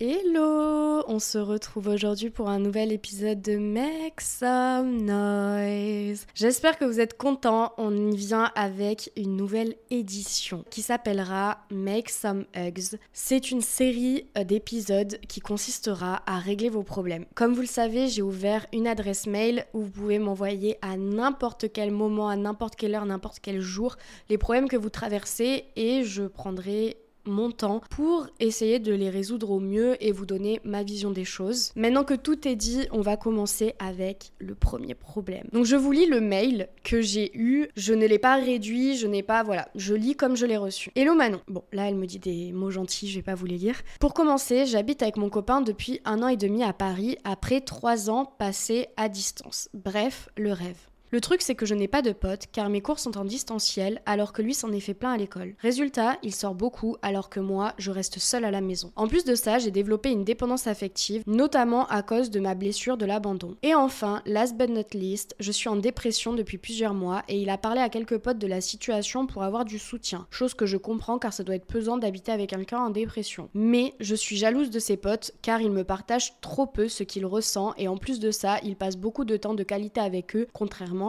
Hello On se retrouve aujourd'hui pour un nouvel épisode de Make Some Noise. J'espère que vous êtes contents. On y vient avec une nouvelle édition qui s'appellera Make Some Hugs. C'est une série euh, d'épisodes qui consistera à régler vos problèmes. Comme vous le savez, j'ai ouvert une adresse mail où vous pouvez m'envoyer à n'importe quel moment, à n'importe quelle heure, n'importe quel jour les problèmes que vous traversez et je prendrai mon temps pour essayer de les résoudre au mieux et vous donner ma vision des choses. Maintenant que tout est dit, on va commencer avec le premier problème. Donc je vous lis le mail que j'ai eu, je ne l'ai pas réduit, je n'ai pas voilà, je lis comme je l'ai reçu. Hello Manon. Bon, là elle me dit des mots gentils, je vais pas vous les lire. Pour commencer, j'habite avec mon copain depuis un an et demi à Paris après trois ans passés à distance. Bref, le rêve. Le truc, c'est que je n'ai pas de potes car mes cours sont en distanciel alors que lui s'en est fait plein à l'école. Résultat, il sort beaucoup alors que moi, je reste seule à la maison. En plus de ça, j'ai développé une dépendance affective, notamment à cause de ma blessure de l'abandon. Et enfin, last but not least, je suis en dépression depuis plusieurs mois et il a parlé à quelques potes de la situation pour avoir du soutien. Chose que je comprends car ça doit être pesant d'habiter avec quelqu'un en dépression. Mais je suis jalouse de ses potes car il me partage trop peu ce qu'il ressent et en plus de ça, il passe beaucoup de temps de qualité avec eux, contrairement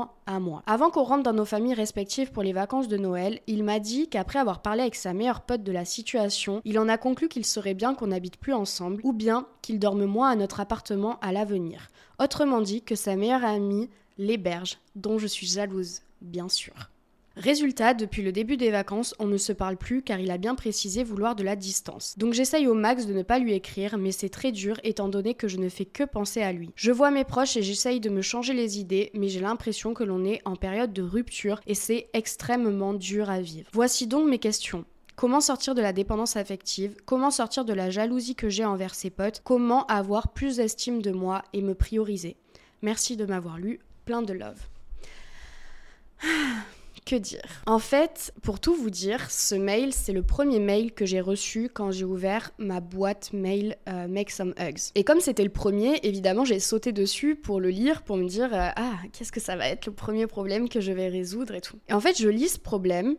Avant qu'on rentre dans nos familles respectives pour les vacances de Noël, il m'a dit qu'après avoir parlé avec sa meilleure pote de la situation, il en a conclu qu'il serait bien qu'on n'habite plus ensemble ou bien qu'il dorme moins à notre appartement à l'avenir. Autrement dit que sa meilleure amie l'héberge, dont je suis jalouse, bien sûr. Résultat, depuis le début des vacances, on ne se parle plus car il a bien précisé vouloir de la distance. Donc j'essaye au max de ne pas lui écrire, mais c'est très dur étant donné que je ne fais que penser à lui. Je vois mes proches et j'essaye de me changer les idées, mais j'ai l'impression que l'on est en période de rupture et c'est extrêmement dur à vivre. Voici donc mes questions. Comment sortir de la dépendance affective? Comment sortir de la jalousie que j'ai envers ses potes? Comment avoir plus d'estime de moi et me prioriser? Merci de m'avoir lu. Plein de love. Que dire En fait, pour tout vous dire, ce mail, c'est le premier mail que j'ai reçu quand j'ai ouvert ma boîte mail euh, Make Some Hugs. Et comme c'était le premier, évidemment, j'ai sauté dessus pour le lire, pour me dire euh, Ah, qu'est-ce que ça va être le premier problème que je vais résoudre et tout. Et en fait, je lis ce problème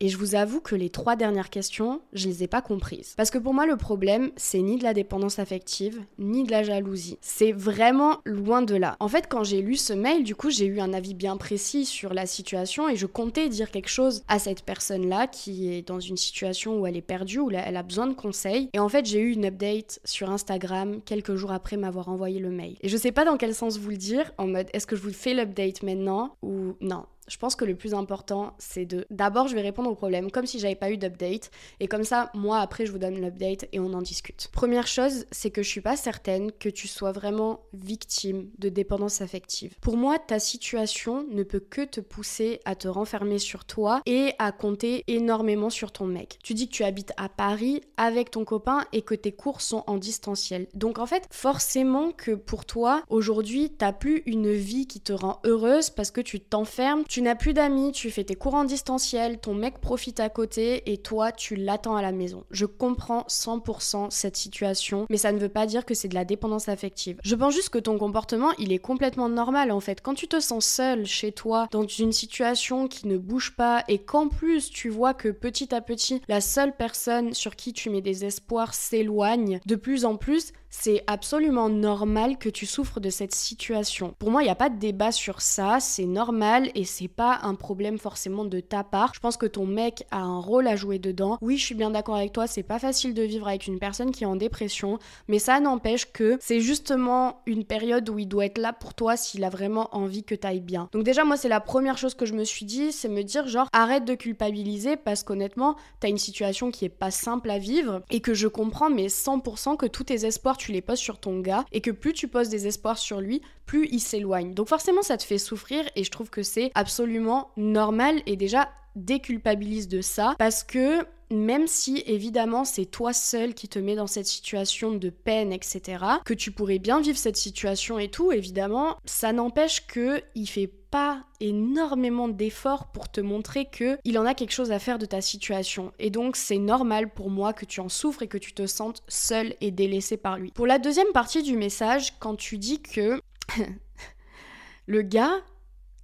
et je vous avoue que les trois dernières questions, je les ai pas comprises. Parce que pour moi, le problème, c'est ni de la dépendance affective, ni de la jalousie. C'est vraiment loin de là. En fait, quand j'ai lu ce mail, du coup, j'ai eu un avis bien précis sur la situation et je comptais dire quelque chose à cette personne-là qui est dans une situation où elle est perdue, où elle a besoin de conseils. Et en fait, j'ai eu une update sur Instagram quelques jours après m'avoir envoyé le mail. Et je sais pas dans quel sens vous le dire, en mode est-ce que je vous fais l'update maintenant ou non? Je pense que le plus important, c'est de. D'abord, je vais répondre au problème comme si j'avais pas eu d'update. Et comme ça, moi, après, je vous donne l'update et on en discute. Première chose, c'est que je suis pas certaine que tu sois vraiment victime de dépendance affective. Pour moi, ta situation ne peut que te pousser à te renfermer sur toi et à compter énormément sur ton mec. Tu dis que tu habites à Paris avec ton copain et que tes cours sont en distanciel. Donc, en fait, forcément que pour toi, aujourd'hui, t'as plus une vie qui te rend heureuse parce que tu t'enfermes n'as plus d'amis, tu fais tes cours en distanciel, ton mec profite à côté et toi, tu l'attends à la maison. Je comprends 100% cette situation, mais ça ne veut pas dire que c'est de la dépendance affective. Je pense juste que ton comportement, il est complètement normal en fait. Quand tu te sens seul chez toi, dans une situation qui ne bouge pas et qu'en plus tu vois que petit à petit, la seule personne sur qui tu mets des espoirs s'éloigne de plus en plus, c'est absolument normal que tu souffres de cette situation. Pour moi, il n'y a pas de débat sur ça, c'est normal et c'est pas un problème forcément de ta part. Je pense que ton mec a un rôle à jouer dedans. Oui, je suis bien d'accord avec toi, c'est pas facile de vivre avec une personne qui est en dépression, mais ça n'empêche que c'est justement une période où il doit être là pour toi s'il a vraiment envie que tu ailles bien. Donc déjà, moi, c'est la première chose que je me suis dit, c'est me dire genre arrête de culpabiliser parce qu'honnêtement, t'as une situation qui est pas simple à vivre et que je comprends mais 100% que tous tes espoirs tu les poses sur ton gars et que plus tu poses des espoirs sur lui, plus il s'éloigne. Donc forcément ça te fait souffrir et je trouve que c'est absolument normal et déjà déculpabilise de ça parce que même si évidemment c'est toi seul qui te met dans cette situation de peine, etc., que tu pourrais bien vivre cette situation et tout, évidemment, ça n'empêche que il fait pas énormément d'efforts pour te montrer que il en a quelque chose à faire de ta situation. Et donc c'est normal pour moi que tu en souffres et que tu te sentes seul et délaissé par lui. Pour la deuxième partie du message, quand tu dis que le gars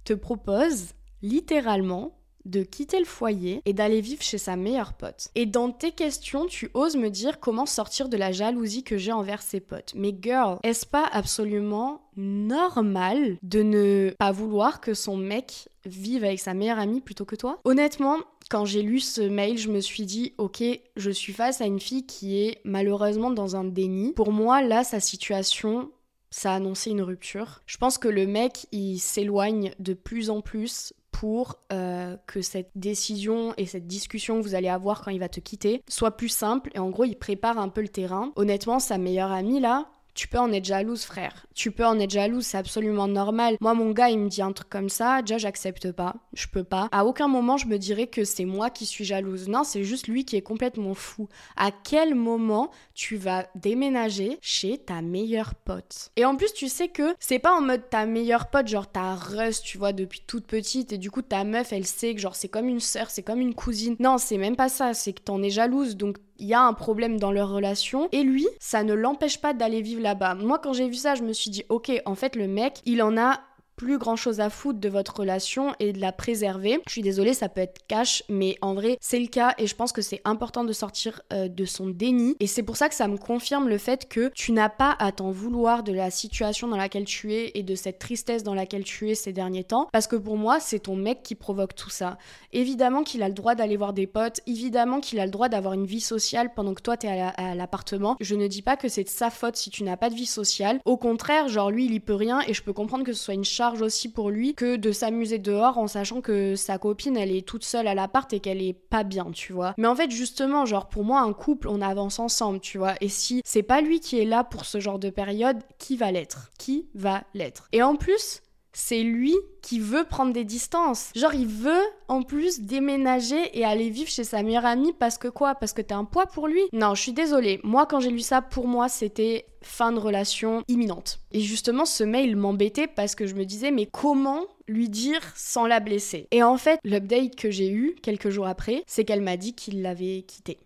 te propose littéralement de quitter le foyer et d'aller vivre chez sa meilleure pote. Et dans tes questions, tu oses me dire comment sortir de la jalousie que j'ai envers ses potes. Mais girl, est-ce pas absolument normal de ne pas vouloir que son mec vive avec sa meilleure amie plutôt que toi? Honnêtement, quand j'ai lu ce mail, je me suis dit, ok, je suis face à une fille qui est malheureusement dans un déni. Pour moi, là, sa situation, ça a annoncé une rupture. Je pense que le mec, il s'éloigne de plus en plus pour euh, que cette décision et cette discussion que vous allez avoir quand il va te quitter soit plus simple. Et en gros, il prépare un peu le terrain. Honnêtement, sa meilleure amie, là, tu peux en être jalouse, frère. Tu peux en être jalouse, c'est absolument normal. Moi, mon gars, il me dit un truc comme ça, déjà, j'accepte pas. Je peux pas. À aucun moment, je me dirais que c'est moi qui suis jalouse. Non, c'est juste lui qui est complètement fou. À quel moment tu vas déménager chez ta meilleure pote? Et en plus, tu sais que c'est pas en mode ta meilleure pote, genre ta rust, tu vois, depuis toute petite, et du coup, ta meuf, elle sait que genre c'est comme une sœur, c'est comme une cousine. Non, c'est même pas ça, c'est que t'en es jalouse, donc il y a un problème dans leur relation et lui, ça ne l'empêche pas d'aller vivre là-bas. Moi, quand j'ai vu ça, je me suis dit, ok, en fait, le mec, il en a plus grand chose à foutre de votre relation et de la préserver. Je suis désolée, ça peut être cash, mais en vrai, c'est le cas et je pense que c'est important de sortir euh, de son déni. Et c'est pour ça que ça me confirme le fait que tu n'as pas à t'en vouloir de la situation dans laquelle tu es et de cette tristesse dans laquelle tu es ces derniers temps. Parce que pour moi, c'est ton mec qui provoque tout ça. Évidemment qu'il a le droit d'aller voir des potes, évidemment qu'il a le droit d'avoir une vie sociale pendant que toi t'es à l'appartement. Je ne dis pas que c'est de sa faute si tu n'as pas de vie sociale. Au contraire, genre lui, il y peut rien et je peux comprendre que ce soit une charge aussi pour lui que de s'amuser dehors en sachant que sa copine elle est toute seule à l'appart et qu'elle est pas bien, tu vois. Mais en fait, justement, genre pour moi, un couple, on avance ensemble, tu vois. Et si c'est pas lui qui est là pour ce genre de période, qui va l'être? Qui va l'être? Et en plus, c'est lui qui veut prendre des distances. Genre, il veut en plus déménager et aller vivre chez sa meilleure amie parce que quoi? Parce que t'es un poids pour lui? Non, je suis désolée. Moi, quand j'ai lu ça, pour moi, c'était fin de relation imminente. Et justement, ce mail m'embêtait parce que je me disais, mais comment lui dire sans la blesser? Et en fait, l'update que j'ai eu quelques jours après, c'est qu'elle m'a dit qu'il l'avait quitté.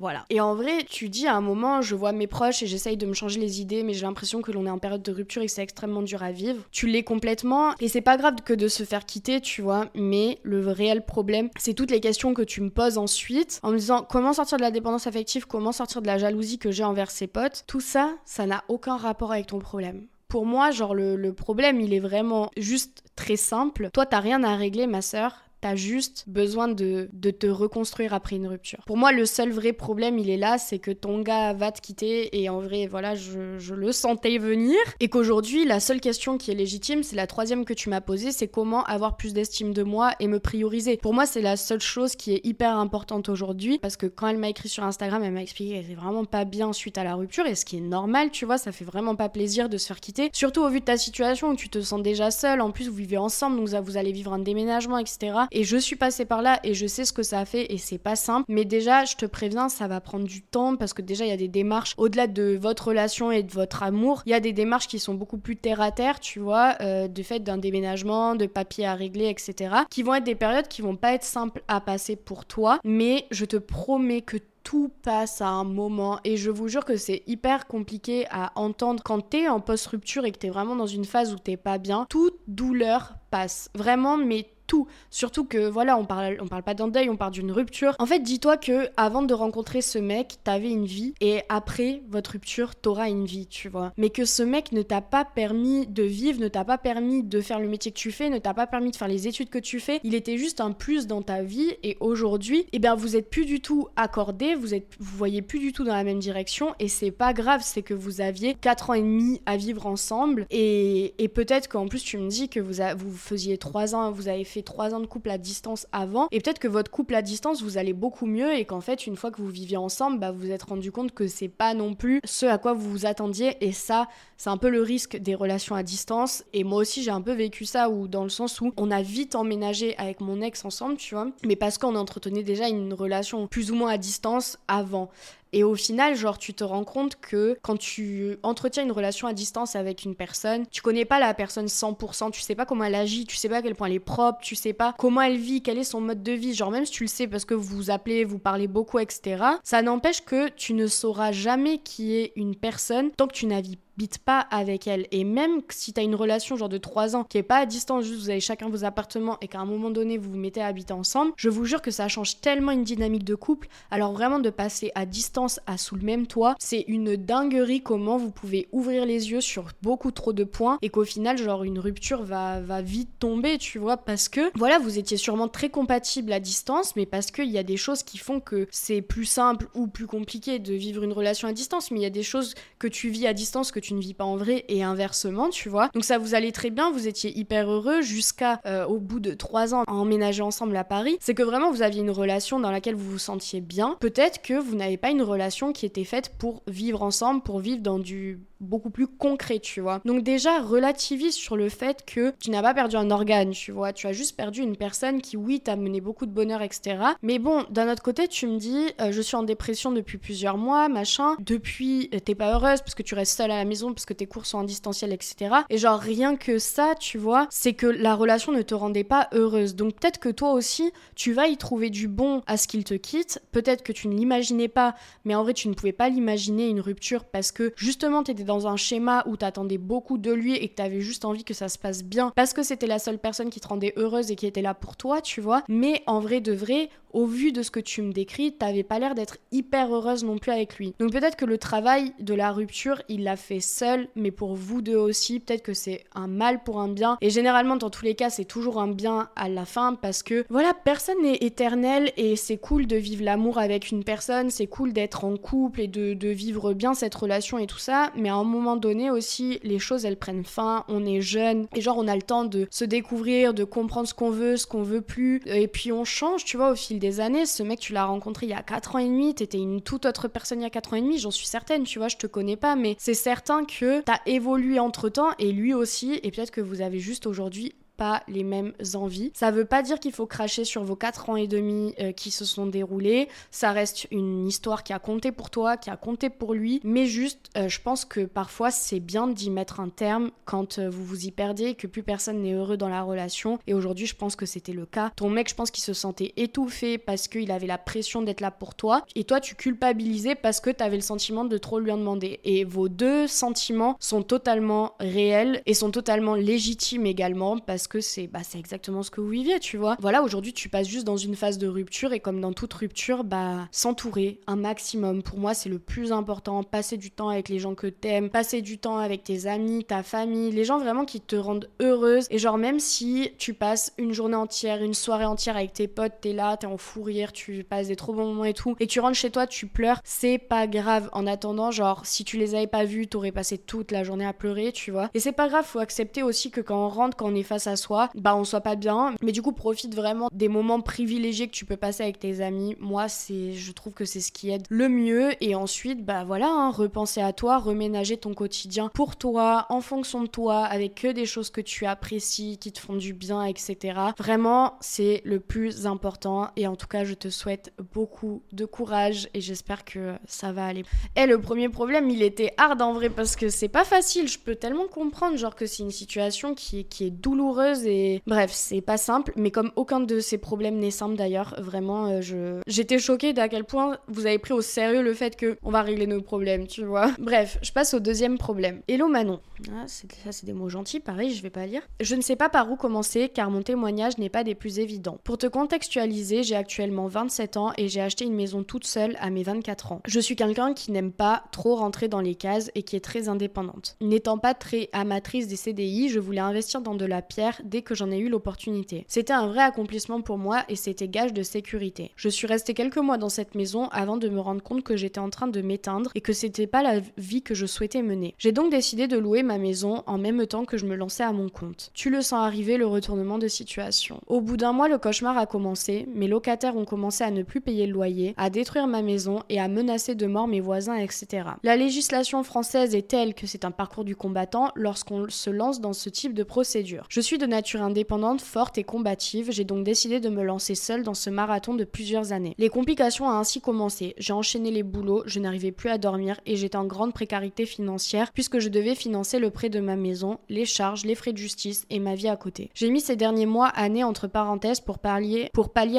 Voilà. Et en vrai, tu dis à un moment, je vois mes proches et j'essaye de me changer les idées, mais j'ai l'impression que l'on est en période de rupture et que c'est extrêmement dur à vivre. Tu l'es complètement et c'est pas grave que de se faire quitter, tu vois, mais le réel problème, c'est toutes les questions que tu me poses ensuite en me disant comment sortir de la dépendance affective, comment sortir de la jalousie que j'ai envers ses potes? Tout ça, ça n'a aucun rapport avec ton problème pour moi, genre, le, le, problème, il est vraiment juste très simple. Toi, t'as rien à régler, ma sœur. T'as juste besoin de, de, te reconstruire après une rupture. Pour moi, le seul vrai problème, il est là, c'est que ton gars va te quitter et en vrai, voilà, je, je le sentais venir. Et qu'aujourd'hui, la seule question qui est légitime, c'est la troisième que tu m'as posée, c'est comment avoir plus d'estime de moi et me prioriser. Pour moi, c'est la seule chose qui est hyper importante aujourd'hui parce que quand elle m'a écrit sur Instagram, elle m'a expliqué qu'elle était vraiment pas bien suite à la rupture et ce qui est normal, tu vois, ça fait vraiment pas plaisir de se faire quitter. Surtout au vu de ta situation où tu te sens déjà seule, en plus vous vivez ensemble, donc vous allez vivre un déménagement, etc. Et je suis passée par là et je sais ce que ça a fait et c'est pas simple. Mais déjà, je te préviens, ça va prendre du temps parce que déjà, il y a des démarches au-delà de votre relation et de votre amour. Il y a des démarches qui sont beaucoup plus terre à terre, tu vois, euh, de fait d'un déménagement, de papiers à régler, etc. Qui vont être des périodes qui vont pas être simples à passer pour toi. Mais je te promets que tout passe à un moment et je vous jure que c'est hyper compliqué à entendre quand t'es en post-rupture et que t'es vraiment dans une phase où t'es pas bien. Toute douleur passe. Vraiment, mais tout. Surtout que voilà, on parle, on parle pas d'un deuil, on parle d'une rupture. En fait, dis-toi que avant de rencontrer ce mec, t'avais une vie et après votre rupture, t'auras une vie, tu vois. Mais que ce mec ne t'a pas permis de vivre, ne t'a pas permis de faire le métier que tu fais, ne t'a pas permis de faire les études que tu fais. Il était juste un plus dans ta vie et aujourd'hui, eh bien, vous êtes plus du tout accordés, vous êtes, vous voyez plus du tout dans la même direction et c'est pas grave, c'est que vous aviez 4 ans et demi à vivre ensemble et, et peut-être qu'en plus tu me dis que vous, vous faisiez 3 ans, vous avez fait trois ans de couple à distance avant, et peut-être que votre couple à distance vous allez beaucoup mieux et qu'en fait une fois que vous viviez ensemble, bah, vous vous êtes rendu compte que c'est pas non plus ce à quoi vous vous attendiez et ça c'est un peu le risque des relations à distance et moi aussi j'ai un peu vécu ça ou dans le sens où on a vite emménagé avec mon ex ensemble, tu vois, mais parce qu'on entretenait déjà une relation plus ou moins à distance avant. Et au final, genre, tu te rends compte que quand tu entretiens une relation à distance avec une personne, tu connais pas la personne 100%, tu sais pas comment elle agit, tu sais pas à quel point elle est propre, tu sais pas comment elle vit, quel est son mode de vie. Genre, même si tu le sais parce que vous vous appelez, vous parlez beaucoup, etc., ça n'empêche que tu ne sauras jamais qui est une personne tant que tu n'as n'habites pas avec elle. Et même si t'as une relation genre de 3 ans qui est pas à distance, juste vous avez chacun vos appartements et qu'à un moment donné vous vous mettez à habiter ensemble, je vous jure que ça change tellement une dynamique de couple. Alors vraiment de passer à distance à sous le même toit, c'est une dinguerie comment vous pouvez ouvrir les yeux sur beaucoup trop de points et qu'au final genre une rupture va, va vite tomber, tu vois, parce que voilà, vous étiez sûrement très compatibles à distance, mais parce qu'il y a des choses qui font que c'est plus simple ou plus compliqué de vivre une relation à distance, mais il y a des choses que tu vis à distance que tu ne vis pas en vrai et inversement, tu vois. Donc ça vous allait très bien, vous étiez hyper heureux jusqu'à euh, au bout de trois ans à emménager ensemble à Paris. C'est que vraiment vous aviez une relation dans laquelle vous vous sentiez bien. Peut-être que vous n'avez pas une relation qui était faite pour vivre ensemble, pour vivre dans du beaucoup plus concret, tu vois. Donc déjà, relativise sur le fait que tu n'as pas perdu un organe, tu vois. Tu as juste perdu une personne qui, oui, t'a mené beaucoup de bonheur, etc. Mais bon, d'un autre côté, tu me dis, euh, je suis en dépression depuis plusieurs mois, machin. Depuis, euh, t'es pas heureuse parce que tu restes seule à la maison, parce que tes cours sont en distanciel, etc. Et genre, rien que ça, tu vois, c'est que la relation ne te rendait pas heureuse. Donc peut-être que toi aussi, tu vas y trouver du bon à ce qu'il te quitte. Peut-être que tu ne l'imaginais pas, mais en vrai, tu ne pouvais pas l'imaginer, une rupture, parce que justement, t'étais dans un schéma où t'attendais beaucoup de lui et que t'avais juste envie que ça se passe bien parce que c'était la seule personne qui te rendait heureuse et qui était là pour toi, tu vois. Mais en vrai de vrai, au vu de ce que tu me décris, t'avais pas l'air d'être hyper heureuse non plus avec lui. Donc peut-être que le travail de la rupture, il l'a fait seul, mais pour vous deux aussi, peut-être que c'est un mal pour un bien. Et généralement, dans tous les cas, c'est toujours un bien à la fin parce que voilà, personne n'est éternel et c'est cool de vivre l'amour avec une personne, c'est cool d'être en couple et de, vivre bien cette relation et tout ça, mais à un moment donné aussi, les choses elles prennent fin, on est jeune et genre on a le temps de se découvrir, de comprendre ce qu'on veut, ce qu'on veut plus, et puis on change, tu vois, au fil des années. Ce mec, tu l'as rencontré il y a 4 ans et demi, t'étais une toute autre personne il y a 4 ans et demi, j'en suis certaine, tu vois, je te connais pas, mais c'est certain que t'as évolué entre temps et lui aussi, et peut-être que vous avez juste aujourd'hui pas les mêmes envies. Ça veut pas dire qu'il faut cracher sur vos 4 ans et demi euh, qui se sont déroulés. Ça reste une histoire qui a compté pour toi, qui a compté pour lui. Mais juste, euh, je pense que parfois c'est bien d'y mettre un terme quand euh, vous vous y perdez et que plus personne n'est heureux dans la relation. Et aujourd'hui, je pense que c'était le cas. Ton mec, je pense qu'il se sentait étouffé parce qu'il avait la pression d'être là pour toi. Et toi, tu culpabilisais parce que tu avais le sentiment de trop lui en demander. Et vos deux sentiments sont totalement réels et sont totalement légitimes également parce que que c'est bah, exactement ce que vous viviez, tu vois. Voilà, aujourd'hui, tu passes juste dans une phase de rupture et comme dans toute rupture, bah, s'entourer un maximum. Pour moi, c'est le plus important. Passer du temps avec les gens que t'aimes, passer du temps avec tes amis, ta famille, les gens vraiment qui te rendent heureuse. Et genre, même si tu passes une journée entière, une soirée entière avec tes potes, t'es là, t'es en fou rire, tu passes des trop bons moments et tout, et tu rentres chez toi, tu pleures, c'est pas grave. En attendant, genre, si tu les avais pas vus, t'aurais passé toute la journée à pleurer, tu vois. Et c'est pas grave, faut accepter aussi que quand on rentre, quand on est face à soi, bah on soit pas bien. Mais du coup, profite vraiment des moments privilégiés que tu peux passer avec tes amis. Moi, c'est, je trouve que c'est ce qui aide le mieux. Et ensuite, bah voilà, hein, repenser à toi, reménager ton quotidien pour toi, en fonction de toi, avec que des choses que tu apprécies, qui te font du bien, etc. Vraiment, c'est le plus important. Et en tout cas, je te souhaite beaucoup de courage et j'espère que ça va aller. Et le premier problème, il était hard en vrai parce que c'est pas facile. Je peux tellement comprendre, genre que c'est une situation qui est, qui est douloureuse et bref, c'est pas simple, mais comme aucun de ces problèmes n'est simple d'ailleurs, vraiment, euh, je j'étais choquée d'à quel point vous avez pris au sérieux le fait que on va régler nos problèmes, tu vois. Bref, je passe au deuxième problème. Hello Manon. Ah, ça c'est des mots gentils, pareil, je vais pas lire. Je ne sais pas par où commencer car mon témoignage n'est pas des plus évidents. Pour te contextualiser, j'ai actuellement 27 ans et j'ai acheté une maison toute seule à mes 24 ans. Je suis quelqu'un qui n'aime pas trop rentrer dans les cases et qui est très indépendante. N'étant pas très amatrice des CDI, je voulais investir dans de la pierre dès que j'en ai eu l'opportunité. C'était un vrai accomplissement pour moi et c'était gage de sécurité. Je suis restée quelques mois dans cette maison avant de me rendre compte que j'étais en train de m'éteindre et que c'était pas la vie que je souhaitais mener. J'ai donc décidé de louer ma maison en même temps que je me lançais à mon compte. Tu le sens arriver le retournement de situation. Au bout d'un mois, le cauchemar a commencé, mes locataires ont commencé à ne plus payer le loyer, à détruire ma maison et à menacer de mort mes voisins, etc. La législation française est telle que c'est un parcours du combattant lorsqu'on se lance dans ce type de procédure. Je suis de nature indépendante, forte et combative, j'ai donc décidé de me lancer seule dans ce marathon de plusieurs années. Les complications ont ainsi commencé. J'ai enchaîné les boulots, je n'arrivais plus à dormir et j'étais en grande précarité financière puisque je devais financer le prêt de ma maison, les charges, les frais de justice et ma vie à côté. J'ai mis ces derniers mois, années entre parenthèses pour pallier,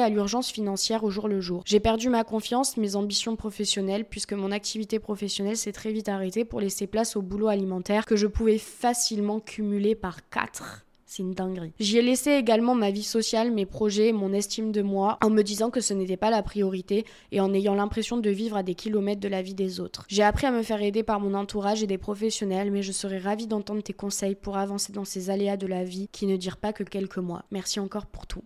à l'urgence financière au jour le jour. J'ai perdu ma confiance, mes ambitions professionnelles puisque mon activité professionnelle s'est très vite arrêtée pour laisser place au boulot alimentaire que je pouvais facilement cumuler par 4 c'est une dinguerie. J'y ai laissé également ma vie sociale, mes projets, mon estime de moi, en me disant que ce n'était pas la priorité et en ayant l'impression de vivre à des kilomètres de la vie des autres. J'ai appris à me faire aider par mon entourage et des professionnels, mais je serais ravie d'entendre tes conseils pour avancer dans ces aléas de la vie qui ne durent pas que quelques mois. Merci encore pour tout.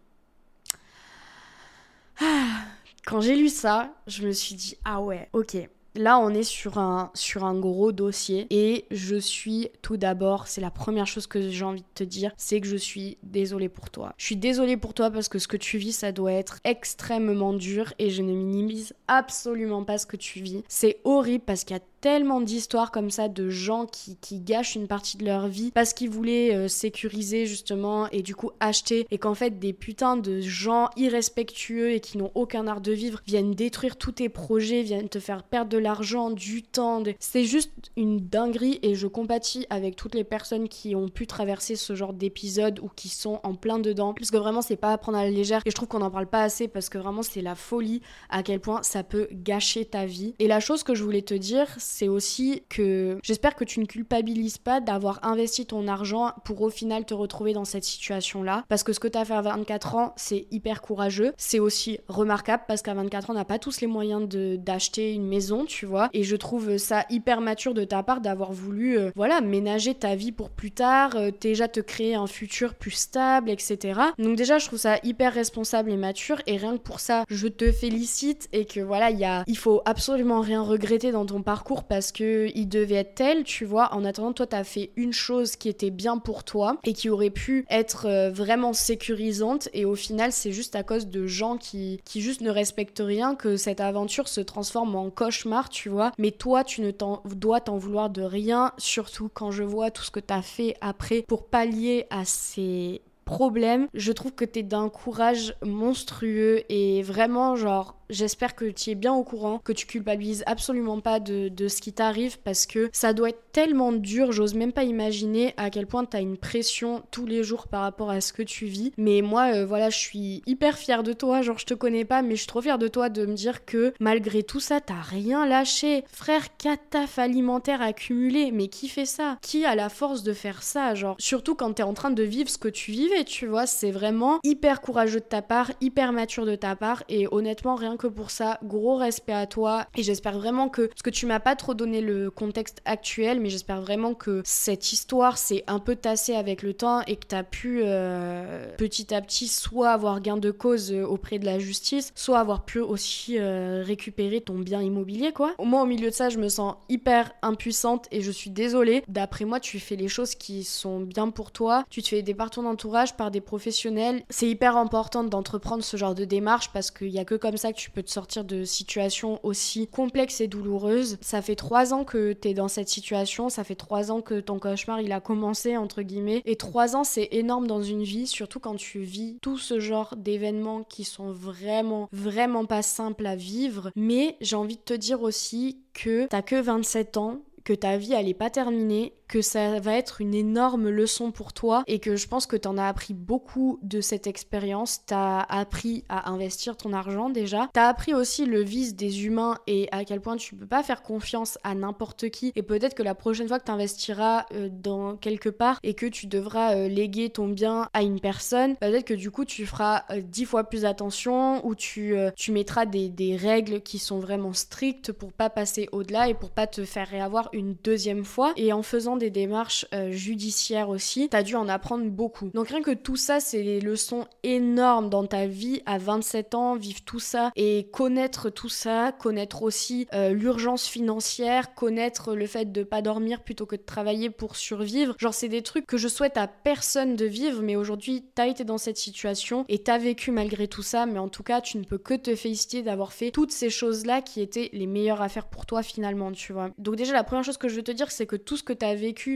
Ah, quand j'ai lu ça, je me suis dit ah ouais, ok, Là, on est sur un, gros dossier et je suis tout d'abord, c'est la première chose que j'ai envie de te dire, c'est que je suis désolée pour toi. Je suis désolée pour toi parce que ce que tu vis, ça doit être extrêmement dur et je ne minimise absolument pas ce que tu vis. C'est horrible parce qu'il y a tellement d'histoires comme ça de gens qui, qui, gâchent une partie de leur vie parce qu'ils voulaient euh, sécuriser justement et du coup acheter et qu'en fait des putains de gens irrespectueux et qui n'ont aucun art de vivre viennent détruire tous tes projets, viennent te faire perdre de l'argent, du temps. C'est juste une dinguerie et je compatis avec toutes les personnes qui ont pu traverser ce genre d'épisode ou qui sont en plein dedans parce que vraiment c'est pas à prendre à la légère et je trouve qu'on en parle pas assez parce que vraiment c'est la folie à quel point ça peut gâcher ta vie. Et la chose que je voulais te dire, aussi que j'espère que tu ne culpabilises pas d'avoir investi ton argent pour au final te retrouver dans cette situation-là. Parce que ce que tu as fait à 24 ans, c'est hyper courageux. C'est aussi remarquable parce qu'à 24 ans, on n'a pas tous les moyens d'acheter une maison, tu vois. Et je trouve ça hyper mature de ta part d'avoir voulu, euh, voilà, ménager ta vie pour plus tard, euh, déjà te créer un futur plus stable, etc. Donc déjà, je trouve ça hyper responsable et mature. Et rien que pour ça, je te félicite et que voilà, il faut absolument rien regretter dans ton parcours parce que il devait être tel, tu vois. En attendant, toi, t'as fait une chose qui était bien pour toi et qui aurait pu être euh, vraiment sécurisante. Et au final, c'est juste à cause de gens qui, qui juste ne respectent rien que cette aventure se transforme en cauchemar, tu vois. Mais toi, tu ne t'en, dois t'en vouloir de rien, surtout quand je vois tout ce que t'as fait après pour pallier à ces problèmes. Je trouve que t'es d'un courage monstrueux et vraiment genre J'espère que tu es bien au courant, que tu culpabilises absolument pas de, ce qui t'arrive parce que ça doit être tellement dur, j'ose même pas imaginer à quel point tu as une pression tous les jours par rapport à ce que tu vis. Mais moi, euh, voilà, je suis hyper fière de toi, genre je te connais pas, mais je suis trop fière de toi de me dire que malgré tout ça, t'as rien lâché. Frère, 4 taf alimentaire accumulé, mais qui fait ça? Qui a la force de faire ça Genre, surtout quand t'es en train de vivre ce que tu vivais, tu vois, c'est vraiment hyper courageux de ta part, hyper mature de ta part, et honnêtement, rien que pour ça, gros respect à toi. Et j'espère vraiment que, parce que tu m'as pas trop donné le contexte actuel, mais j'espère vraiment que cette histoire s'est un peu tassée avec le temps et que tu as pu euh, petit à petit soit avoir gain de cause euh, auprès de la justice, soit avoir pu aussi euh, récupérer ton bien immobilier, quoi. Moi, au milieu de ça, je me sens hyper impuissante et je suis désolée. D'après moi, tu fais les choses qui sont bien pour toi. Tu te fais aider par ton entourage, par des professionnels. C'est hyper important d'entreprendre ce genre de démarche parce qu'il y a que comme ça que tu tu peux te sortir de situations aussi complexes et douloureuses. Ça fait trois ans que tu es dans cette situation, ça fait trois ans que ton cauchemar il a commencé entre guillemets. Et trois ans c'est énorme dans une vie, surtout quand tu vis tout ce genre d'événements qui sont vraiment, vraiment pas simples à vivre. Mais j'ai envie de te dire aussi que t'as que 27 ans, que ta vie elle est pas terminée que ça va être une énorme leçon pour toi et que je pense que tu en as appris beaucoup de cette expérience. Tu as appris à investir ton argent déjà. Tu as appris aussi le vice des humains et à quel point tu peux pas faire confiance à n'importe qui. Et peut-être que la prochaine fois que tu investiras euh, dans quelque part et que tu devras euh, léguer ton bien à une personne, peut-être que du coup tu feras euh, dix fois plus attention ou tu, tu mettras des, des, règles qui sont vraiment strictes pour pas passer au-delà et pour pas te faire réavoir une deuxième fois. Et en faisant des démarches euh, judiciaires aussi, t'as dû en apprendre beaucoup. Donc rien que tout ça, c'est des leçons énormes dans ta vie à 27 ans, vivre tout ça et connaître tout ça, connaître aussi euh, l'urgence financière, connaître le fait de pas dormir plutôt que de travailler pour survivre. Genre c'est des trucs que je souhaite à personne de vivre, mais aujourd'hui t'as été dans cette situation et t'as vécu malgré tout ça, mais en tout cas tu ne peux que te féliciter d'avoir fait toutes ces choses-là qui étaient les meilleures à faire pour toi finalement, tu vois. Donc déjà la première chose que je veux te dire, c'est que tout ce que t'as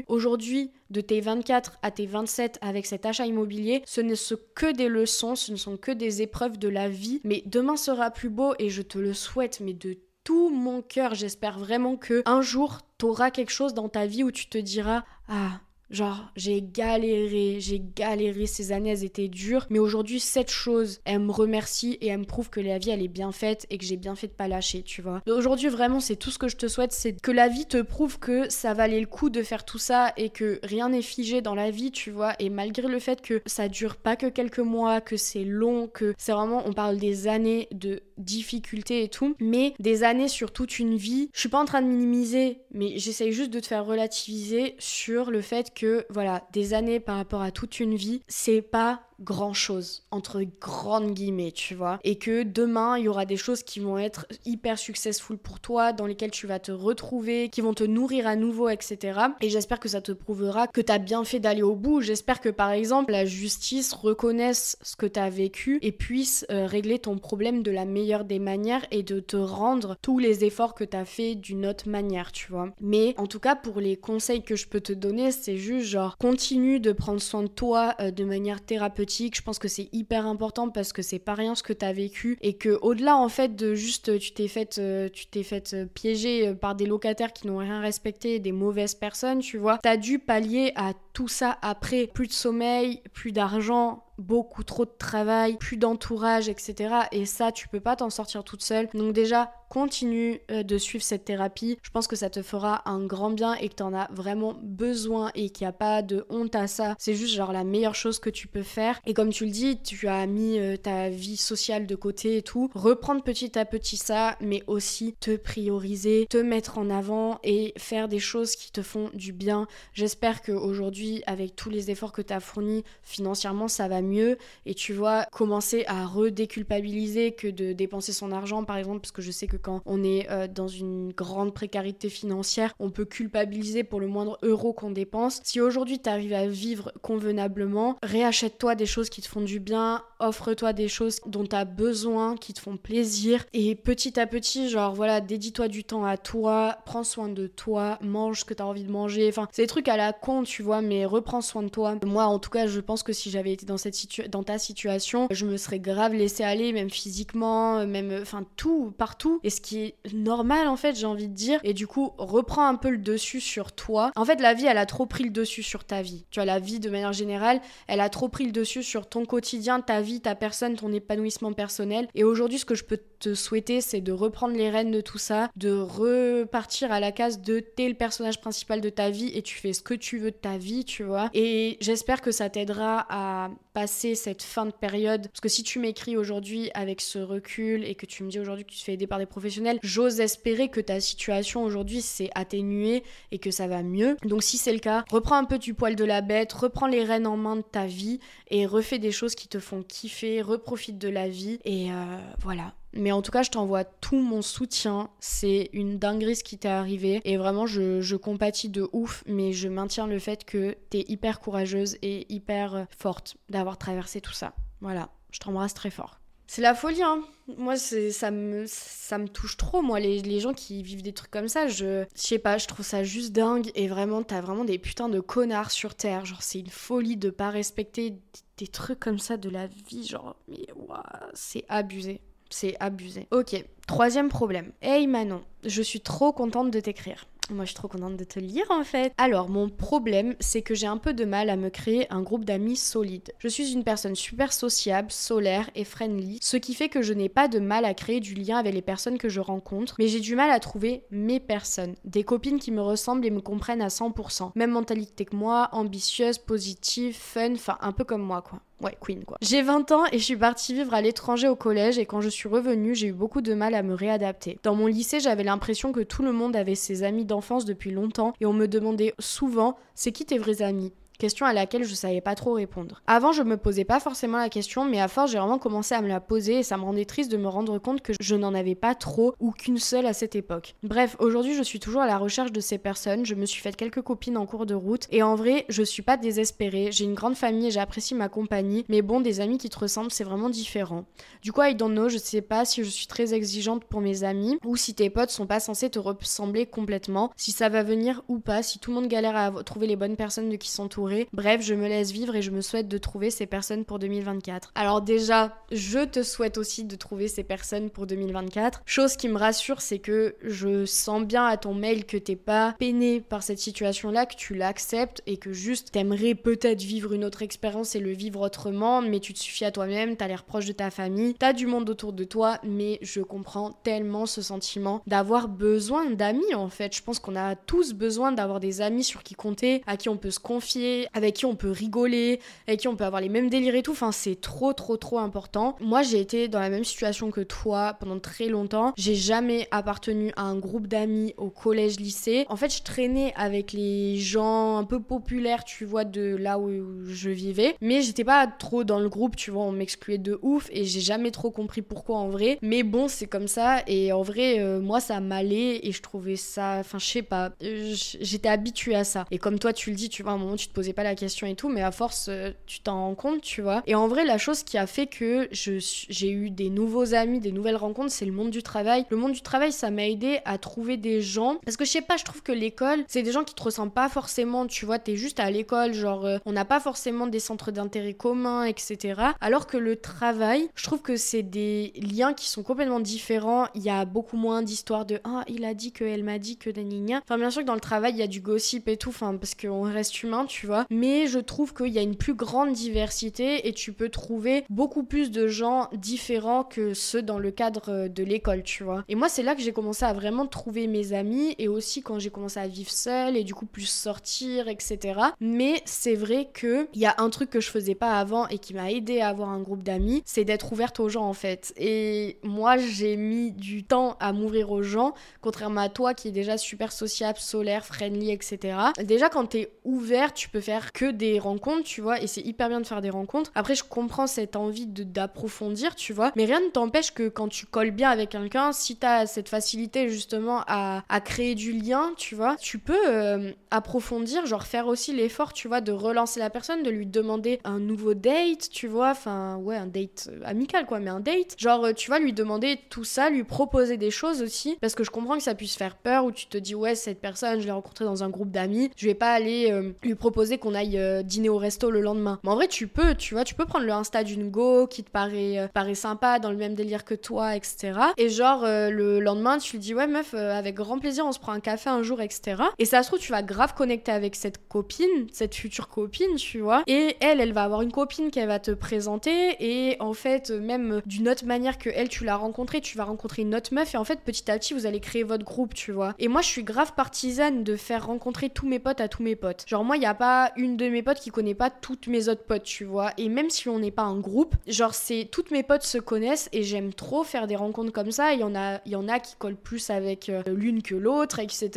aujourd'hui de tes 24 à tes 27 avec cet achat immobilier, ce ne sont que des leçons, ce ne sont que des épreuves de la vie, mais demain sera plus beau et je te le souhaite, mais de tout mon cœur, j'espère vraiment que un jour, tu auras quelque chose dans ta vie où tu te diras ah Genre, j'ai galéré, j'ai galéré, ces années elles étaient dures, mais aujourd'hui cette chose, elle me remercie et elle me prouve que la vie elle est bien faite et que j'ai bien fait de pas lâcher, tu vois. Aujourd'hui vraiment c'est tout ce que je te souhaite, c'est que la vie te prouve que ça valait le coup de faire tout ça et que rien n'est figé dans la vie, tu vois. Et malgré le fait que ça dure pas que quelques mois, que c'est long, que c'est vraiment, on parle des années de difficultés et tout, mais des années sur toute une vie. Je suis pas en train de minimiser, mais j'essaye juste de te faire relativiser sur le fait que que voilà, des années par rapport à toute une vie, c'est pas grand chose, entre grandes guillemets, tu vois. Et que demain, il y aura des choses qui vont être hyper successful pour toi, dans lesquelles tu vas te retrouver, qui vont te nourrir à nouveau, etc. Et j'espère que ça te prouvera que tu as bien fait d'aller au bout. J'espère que par exemple, la justice reconnaisse ce que tu as vécu et puisse euh, régler ton problème de la meilleure des manières et de te rendre tous les efforts que tu as fait d'une autre manière, tu vois. Mais en tout cas, pour les conseils que je peux te donner, c'est juste genre continue de prendre soin de toi euh, de manière thérapeutique je pense que c'est hyper important parce que c'est pas rien ce que tu as vécu et que au-delà en fait de juste tu t'es fait euh, tu t'es fait euh, piéger euh, par des locataires qui n'ont rien respecté, des mauvaises personnes, tu vois, t'as dû pallier à tout ça après, plus de sommeil, plus d'argent, beaucoup trop de travail, plus d'entourage, etc. Et ça, tu peux pas t'en sortir toute seule. Donc déjà, continue euh, de suivre cette thérapie. Je pense que ça te fera un grand bien et que tu en as vraiment besoin et qu'il n'y a pas de honte à ça. C'est juste genre la meilleure chose que tu peux faire. Et comme tu le dis, tu as mis euh, ta vie sociale de côté et tout. Reprendre petit à petit ça, mais aussi te prioriser, te mettre en avant et faire des choses qui te font du bien. J'espère qu'aujourd'hui, avec tous les efforts que tu as fournis financièrement, ça va mieux. Et tu vois commencer à redéculpabiliser que de dépenser son argent par exemple parce que je sais que quand on est euh, dans une grande précarité financière on peut culpabiliser pour le moindre euro qu'on dépense. Si aujourd'hui tu arrives à vivre convenablement réachète-toi des choses qui te font du bien offre-toi des choses dont tu as besoin qui te font plaisir. Et petit à petit genre voilà dédie-toi du temps à toi prends soin de toi mange ce que tu as envie de manger. Enfin c'est des trucs à la con tu vois mais reprends soin de toi moi en tout cas je pense que si j'avais été dans ta situation, je me serais grave laissé aller, même physiquement, même, enfin tout, partout. Et ce qui est normal en fait, j'ai envie de dire. Et du coup, reprends un peu le dessus sur toi. En fait, la vie, elle a trop pris le dessus sur ta vie. Tu vois, la vie de manière générale, elle a trop pris le dessus sur ton quotidien, ta vie, ta personne, ton épanouissement personnel. Et aujourd'hui, ce que je peux te souhaiter, c'est de reprendre les rênes de tout ça, de repartir à la case de t'es le personnage principal de ta vie et tu fais ce que tu veux de ta vie, tu vois. Et j'espère que ça t'aidera à passer cette fin de période. Parce que si tu m'écris aujourd'hui avec ce recul et que tu me dis aujourd'hui que tu te fais aider par des professionnels, j'ose espérer que ta situation aujourd'hui s'est atténuée et que ça va mieux. Donc si c'est le cas, reprends un peu du poil de la bête, reprends les rênes en main de ta vie et refais des choses qui te font kiffer, reprofite de la vie et euh, voilà. Mais en tout cas, je t'envoie tout mon soutien. C'est une dinguerie ce qui t'est arrivé. Et vraiment, je, je, compatis de ouf. Mais je maintiens le fait que t'es hyper courageuse et hyper forte d'avoir traversé tout ça. Voilà, je t'embrasse très fort. C'est la folie, hein. Moi, ça me, ça me touche trop, moi, les, les, gens qui vivent des trucs comme ça. Je, je sais pas, je trouve ça juste dingue. Et vraiment, t'as vraiment des putains de connards sur Terre. Genre, c'est une folie de pas respecter des, trucs comme ça de la vie. Genre, mais waouh, c'est abusé. C'est abusé. Ok, troisième problème. Hey Manon, je suis trop contente de t'écrire. Moi, je suis trop contente de te lire en fait. Alors, mon problème, c'est que j'ai un peu de mal à me créer un groupe d'amis solide. Je suis une personne super sociable, solaire et friendly, ce qui fait que je n'ai pas de mal à créer du lien avec les personnes que je rencontre, mais j'ai du mal à trouver mes personnes. Des copines qui me ressemblent et me comprennent à 100%. Même mentalité que moi, ambitieuse, positive, fun, enfin un peu comme moi quoi. Ouais, queen quoi. J'ai 20 ans et je suis partie vivre à l'étranger au collège et quand je suis revenue, j'ai eu beaucoup de mal à me réadapter. Dans mon lycée, j'avais l'impression que tout le monde avait ses amis d'enfance depuis longtemps et on me demandait souvent c'est qui tes vrais amis? Question à laquelle je savais pas trop répondre. Avant, je me posais pas forcément la question, mais à force, j'ai vraiment commencé à me la poser et ça me rendait triste de me rendre compte que je n'en avais pas trop ou qu'une seule à cette époque. Bref, aujourd'hui, je suis toujours à la recherche de ces personnes. Je me suis fait quelques copines en cours de route et en vrai, je suis pas désespérée. J'ai une grande famille et j'apprécie ma compagnie, mais bon, des amis qui te ressemblent, c'est vraiment différent. Du coup, I don't know, je sais pas si je suis très exigeante pour mes amis ou si tes potes sont pas censés te ressembler complètement, si ça va venir ou pas, si tout le monde galère à trouver les bonnes personnes de qui s'entourer. Bref, je me laisse vivre et je me souhaite de trouver ces personnes pour 2024. Alors déjà, je te souhaite aussi de trouver ces personnes pour 2024. Chose qui me rassure, c'est que je sens bien à ton mail que t'es pas peiné par cette situation-là, que tu l'acceptes et que juste t'aimerais peut-être vivre une autre expérience et le vivre autrement, mais tu te suffis à toi-même, t'as l'air proche de ta famille, t'as du monde autour de toi, mais je comprends tellement ce sentiment d'avoir besoin d'amis en fait. Je pense qu'on a tous besoin d'avoir des amis sur qui compter, à qui on peut se confier, avec qui on peut rigoler, avec qui on peut avoir les mêmes délires et tout. Enfin, c'est trop, trop, trop important. Moi, j'ai été dans la même situation que toi pendant très longtemps. J'ai jamais appartenu à un groupe d'amis au collège, lycée. En fait, je traînais avec les gens un peu populaires, tu vois, de là où je vivais. Mais j'étais pas trop dans le groupe, tu vois, on m'excluait de ouf et j'ai jamais trop compris pourquoi en vrai. Mais bon, c'est comme ça et en vrai, euh, moi, ça m'allait et je trouvais ça, enfin, je sais pas, j'étais habituée à ça. Et comme toi, tu le dis, tu vois, à un moment, tu te posais pas la question et tout, mais à force, euh, tu t'en rends compte, tu vois. Et en vrai, la chose qui a fait que j'ai eu des nouveaux amis, des nouvelles rencontres, c'est le monde du travail. Le monde du travail, ça m'a aidé à trouver des gens. Parce que je sais pas, je trouve que l'école, c'est des gens qui te ressemblent pas forcément, tu vois, t'es juste à l'école, genre, euh, on n'a pas forcément des centres d'intérêt communs, etc. Alors que le travail, je trouve que c'est des liens qui sont complètement différents. Il y a beaucoup moins d'histoires de ah, il a dit que elle m'a dit que d'anigna. Enfin, bien sûr que dans le travail, il y a du gossip et tout, enfin, parce qu'on reste humain, tu vois. Mais je trouve qu'il y a une plus grande diversité et tu peux trouver beaucoup plus de gens différents que ceux dans le cadre de l'école, tu vois. Et moi, c'est là que j'ai commencé à vraiment trouver mes amis et aussi quand j'ai commencé à vivre seule et du coup plus sortir, etc. Mais c'est vrai que il y a un truc que je faisais pas avant et qui m'a aidé à avoir un groupe d'amis, c'est d'être ouverte aux gens en fait. Et moi, j'ai mis du temps à m'ouvrir aux gens, contrairement à toi qui est déjà super sociable, solaire, friendly, etc. Déjà, quand t'es ouvert, tu peux faire que des rencontres, tu vois, et c'est hyper bien de faire des rencontres. Après, je comprends cette envie d'approfondir, tu vois, mais rien ne t'empêche que quand tu colles bien avec quelqu'un, si t'as cette facilité justement à, à, créer du lien, tu vois, tu peux euh, approfondir, genre faire aussi l'effort, tu vois, de relancer la personne, de lui demander un nouveau date, tu vois, enfin, ouais, un date euh, amical, quoi, mais un date. Genre, euh, tu vois, lui demander tout ça, lui proposer des choses aussi, parce que je comprends que ça puisse faire peur, ou tu te dis, ouais, cette personne, je l'ai rencontrée dans un groupe d'amis, je vais pas aller lui proposer qu'on aille dîner au resto le lendemain. Mais en vrai, tu peux, tu vois, tu peux prendre le Insta d'une go qui te paraît, paraît sympa, dans le même délire que toi, etc. Et genre, le lendemain, tu lui dis, ouais, meuf, avec grand plaisir, on se prend un café un jour, etc. Et ça se trouve, tu vas grave connecter avec cette copine, cette future copine, tu vois. Et elle, elle va avoir une copine qu'elle va te présenter. Et en fait, même d'une autre manière que elle, tu l'as rencontrée, tu vas rencontrer une autre meuf. Et en fait, petit à petit, vous allez créer votre groupe, tu vois. Et moi, je suis grave partisane de faire rencontrer tous mes potes à tous mes potes. Genre, moi, il n'y a pas une de mes potes qui connaît pas toutes mes autres potes, tu vois. Et même si on n'est pas un groupe, genre, c'est toutes mes potes se connaissent et j'aime trop faire des rencontres comme ça. Il y en a, il y en a qui collent plus avec euh, l'une que l'autre, etc.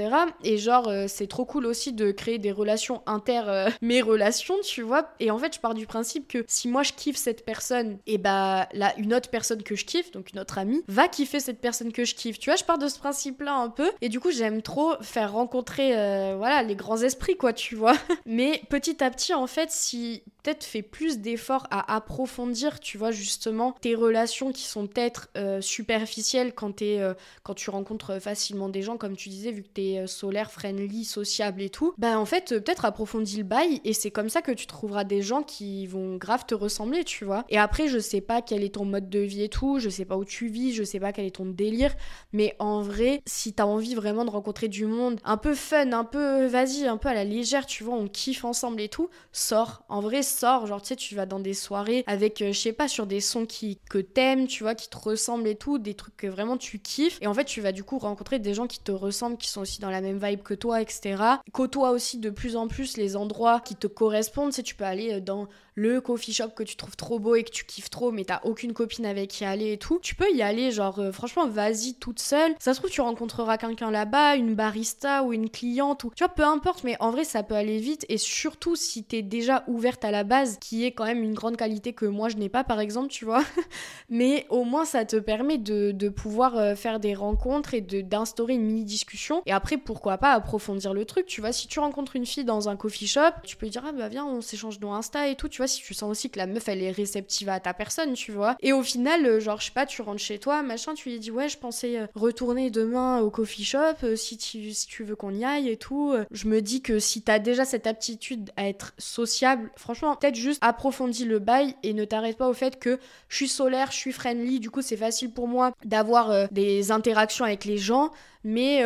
Et genre, euh, c'est trop cool aussi de créer des relations inter euh, mes relations, tu vois. Et en fait, je pars du principe que si moi je kiffe cette personne, et bah là, une autre personne que je kiffe, donc une autre amie, va kiffer cette personne que je kiffe. Tu vois, je pars de ce principe-là un peu. Et du coup, j'aime trop faire rencontrer, voilà, les grands esprits, quoi, tu vois. Mais petit à petit, en fait, si peut-être fais plus d'efforts à approfondir, tu vois, justement, tes relations qui sont peut-être superficielles quand, es, quand tu rencontres facilement des gens, comme tu disais, vu que t'es euh, solaire, friendly, sociable et tout, bah en fait, euh, peut-être approfondis le bail et c'est comme ça que tu trouveras des gens qui vont grave te ressembler, tu vois. Et après, je sais pas quel est ton mode de vie et tout, je sais pas où tu vis, je sais pas quel est ton délire, mais en vrai, si t'as envie vraiment de rencontrer du monde un peu fun, un peu vas-y, un peu à la légère, tu vois, on kiffe ensemble et tout, sors. En vrai, sors. Genre, tu sais, tu vas dans des soirées avec, euh, je sais pas, sur des sons qui, que t'aimes, tu vois, qui te ressemblent et tout, des trucs que vraiment tu kiffes. Et en fait, tu vas du coup rencontrer des gens qui te ressemblent, qui sont aussi dans la même vibe que toi, etc. Côtoie aussi de plus en plus les endroits qui te correspondent. Tu tu peux aller euh, dans le coffee shop que tu trouves trop beau et que tu kiffes trop, mais t'as aucune copine avec qui aller et tout, tu peux y aller, genre, euh, franchement, vas-y toute seule. Ça se trouve, tu rencontreras quelqu'un là-bas, une barista ou une cliente, ou tu vois, peu importe, mais en vrai, ça peut aller vite. Et surtout, si t'es déjà ouverte à la base, qui est quand même une grande qualité que moi je n'ai pas, par exemple, tu vois, mais au moins, ça te permet de, de pouvoir euh, faire des rencontres et d'instaurer une mini discussion. Et après, pourquoi pas approfondir le truc, tu vois, si tu rencontres une fille dans un coffee shop, tu peux dire, ah bah viens, on s'échange nos Insta et tout, tu vois, si tu sens aussi que la meuf, elle est réceptive à ta personne, tu vois. Et au final, euh, genre, je sais pas, tu rentres chez toi, machin, tu lui dis, ouais, je pensais euh, retourner demain au coffee shop, euh, si, tu, si tu veux qu'on y aille et tout. Je me dis que si t'as déjà cette aptitude à être sociable, franchement, peut-être juste approfondis le bail et ne t'arrête pas au fait que je suis solaire, je suis friendly, du coup, c'est facile pour moi d'avoir des interactions avec les gens, mais,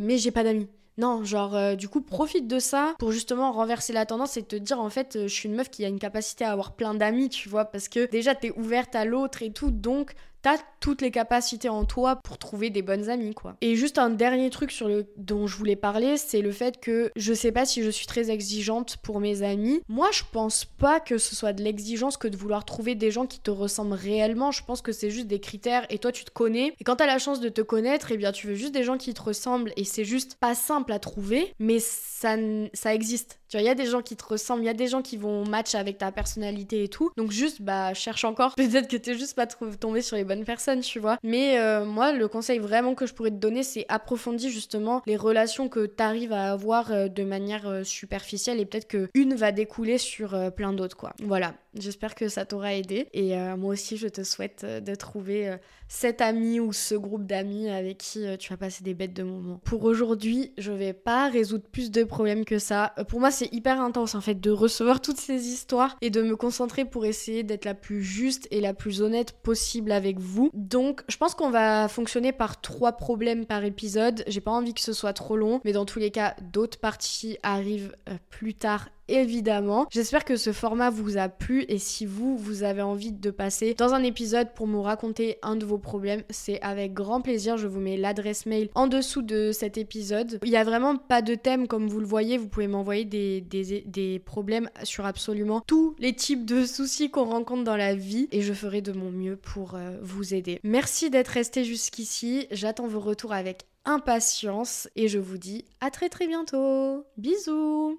mais j'ai pas d'amis. Non, genre, euh, du coup, profite de ça pour justement renverser la tendance et te dire, en fait, euh, je suis une meuf qui a une capacité à avoir plein d'amis, tu vois, parce que déjà, t'es ouverte à l'autre et tout, donc t'as toutes les capacités en toi pour trouver des bonnes amies, quoi. Et juste un dernier truc sur le dont je voulais parler, c'est le fait que je sais pas si je suis très exigeante pour mes amis. Moi, je pense pas que ce soit de l'exigence que de vouloir trouver des gens qui te ressemblent réellement. Je pense que c'est juste des critères et toi, tu te connais. Et quand t'as la chance de te connaître, eh bien, tu veux juste des gens qui te ressemblent et c'est juste pas simple à trouver, mais ça, ça existe. Tu vois, il y a des gens qui te ressemblent, il y a des gens qui vont match avec ta personnalité et tout. Donc juste, bah, cherche encore. Peut-être que t'es juste pas tombé sur les bonnes personnes, tu vois. Mais euh, moi, le conseil vraiment que je pourrais te donner, c'est approfondir justement les relations que t'arrives à avoir euh, de manière euh, superficielle et peut-être que une va découler sur plein d'autres, quoi. Voilà. J'espère que ça t'aura aidé. Et moi aussi, je te souhaite de trouver cet ami ou ce groupe d'amis avec qui tu vas passer des bêtes de moments. Pour aujourd'hui, je vais pas résoudre plus de problèmes que ça. pour moi, c'est hyper intense en fait de recevoir toutes ces histoires et de me concentrer pour essayer d'être la plus juste et la plus honnête possible avec vous. Donc, je pense qu'on va fonctionner par trois problèmes par épisode. J'ai pas envie que ce soit trop long, mais dans tous les cas, d'autres parties arrivent euh, plus tard évidemment. J'espère que ce format vous a plu et si vous, vous avez envie de passer dans un épisode pour me raconter un de vos problèmes, c'est avec grand plaisir. Je vous mets l'adresse mail en dessous de cet épisode. Il n'y a vraiment pas de thème comme vous le voyez. Vous pouvez m'envoyer des, problèmes sur absolument tous les types de soucis qu'on rencontre dans la vie et je ferai de mon mieux pour euh, vous aider. Merci d'être resté jusqu'ici. J'attends vos retours avec impatience et je vous dis à très très bientôt. Bisous